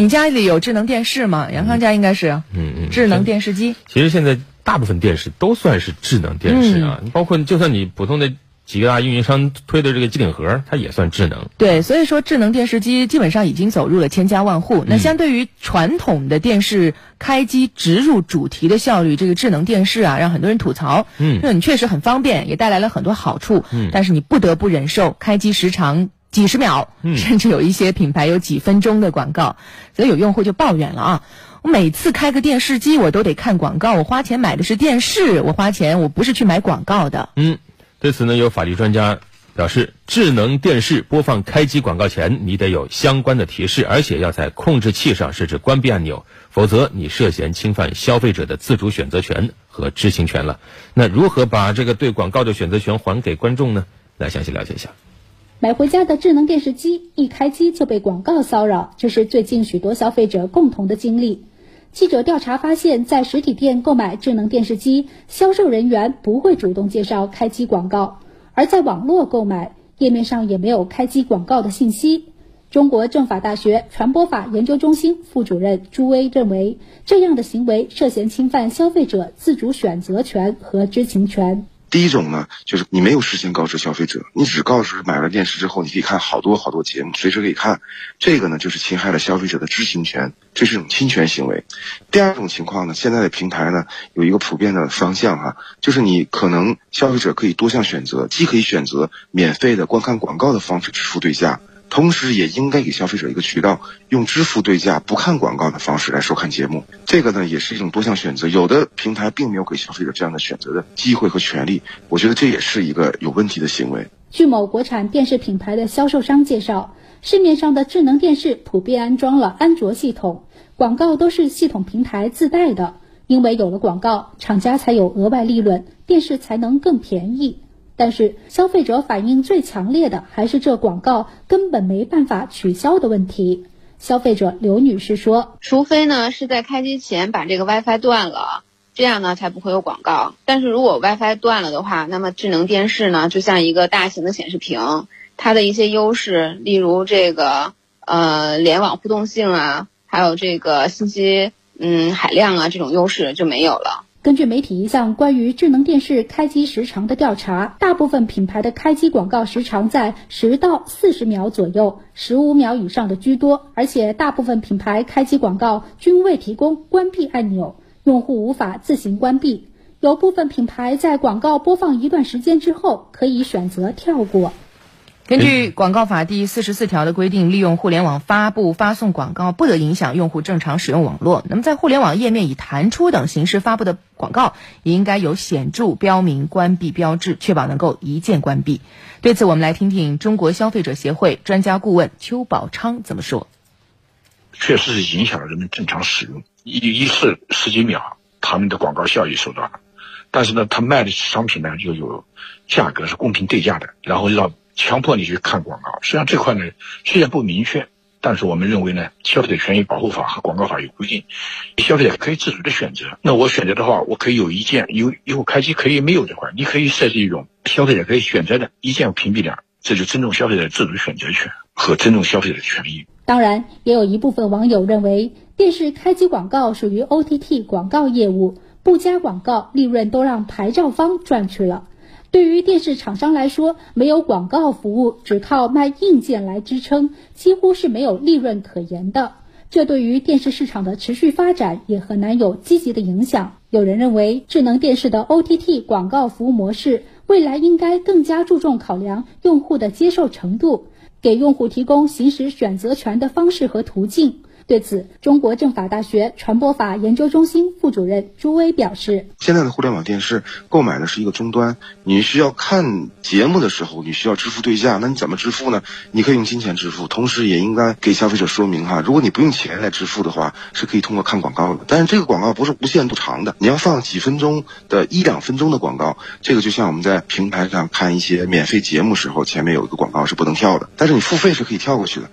你家里有智能电视吗？杨康家应该是，嗯嗯，智能电视机。其实现在大部分电视都算是智能电视啊，包括就算你普通的。几个大运营商推的这个机顶盒，它也算智能。对，所以说智能电视机基本上已经走入了千家万户。那相对于传统的电视开机植入主题的效率，这个智能电视啊，让很多人吐槽。嗯，那你确实很方便，也带来了很多好处。嗯，但是你不得不忍受开机时长几十秒，甚至有一些品牌有几分钟的广告。所以有用户就抱怨了啊，我每次开个电视机我都得看广告，我花钱买的是电视，我花钱我不是去买广告的。嗯。对此呢，有法律专家表示，智能电视播放开机广告前，你得有相关的提示，而且要在控制器上设置关闭按钮，否则你涉嫌侵犯消费者的自主选择权和知情权了。那如何把这个对广告的选择权还给观众呢？来详细了解一下。买回家的智能电视机一开机就被广告骚扰，这是最近许多消费者共同的经历。记者调查发现，在实体店购买智能电视机，销售人员不会主动介绍开机广告；而在网络购买，页面上也没有开机广告的信息。中国政法大学传播法研究中心副主任朱威认为，这样的行为涉嫌侵犯消费者自主选择权和知情权。第一种呢，就是你没有事先告知消费者，你只告诉买了电视之后，你可以看好多好多节目，随时可以看。这个呢，就是侵害了消费者的知情权，这是一种侵权行为。第二种情况呢，现在的平台呢有一个普遍的方向哈，就是你可能消费者可以多项选择，既可以选择免费的观看广告的方式支付对价。同时，也应该给消费者一个渠道，用支付对价、不看广告的方式来收看节目。这个呢，也是一种多项选择。有的平台并没有给消费者这样的选择的机会和权利，我觉得这也是一个有问题的行为。据某国产电视品牌的销售商介绍，市面上的智能电视普遍安装了安卓系统，广告都是系统平台自带的。因为有了广告，厂家才有额外利润，电视才能更便宜。但是消费者反应最强烈的还是这广告根本没办法取消的问题。消费者刘女士说：“除非呢是在开机前把这个 WiFi 断了，这样呢才不会有广告。但是如果 WiFi 断了的话，那么智能电视呢就像一个大型的显示屏，它的一些优势，例如这个呃联网互动性啊，还有这个信息嗯海量啊这种优势就没有了。”根据媒体一项关于智能电视开机时长的调查，大部分品牌的开机广告时长在十到四十秒左右，十五秒以上的居多。而且大部分品牌开机广告均未提供关闭按钮，用户无法自行关闭。有部分品牌在广告播放一段时间之后，可以选择跳过。根据广告法第四十四条的规定，利用互联网发布、发送广告不得影响用户正常使用网络。那么，在互联网页面以弹出等形式发布的广告，也应该有显著标明关闭标志，确保能够一键关闭。对此，我们来听听中国消费者协会专家顾问邱宝昌怎么说。确实是影响了人们正常使用，一一次十几秒，他们的广告效益受到了。但是呢，他卖的商品呢，又有价格是公平对价的，然后让。强迫你去看广告，实际上这块呢虽然不明确，但是我们认为呢，消费者权益保护法和广告法有规定，消费者可以自主的选择。那我选择的话，我可以有一键，有以后开机可以没有这块，你可以设置一种消费者可以选择的一键屏蔽点，这就尊重消费者自主选择权和尊重消费者的权益。当然，也有一部分网友认为，电视开机广告属于 OTT 广告业务，不加广告，利润都让牌照方赚去了。对于电视厂商来说，没有广告服务，只靠卖硬件来支撑，几乎是没有利润可言的。这对于电视市场的持续发展也很难有积极的影响。有人认为，智能电视的 OTT 广告服务模式未来应该更加注重考量用户的接受程度，给用户提供行使选择权的方式和途径。对此，中国政法大学传播法研究中心副主任朱威表示：“现在的互联网电视购买的是一个终端，你需要看节目的时候，你需要支付对价，那你怎么支付呢？你可以用金钱支付，同时也应该给消费者说明哈，如果你不用钱来支付的话，是可以通过看广告的。但是这个广告不是无限度长的，你要放几分钟的一两分钟的广告，这个就像我们在平台上看一些免费节目时候，前面有一个广告是不能跳的，但是你付费是可以跳过去的。”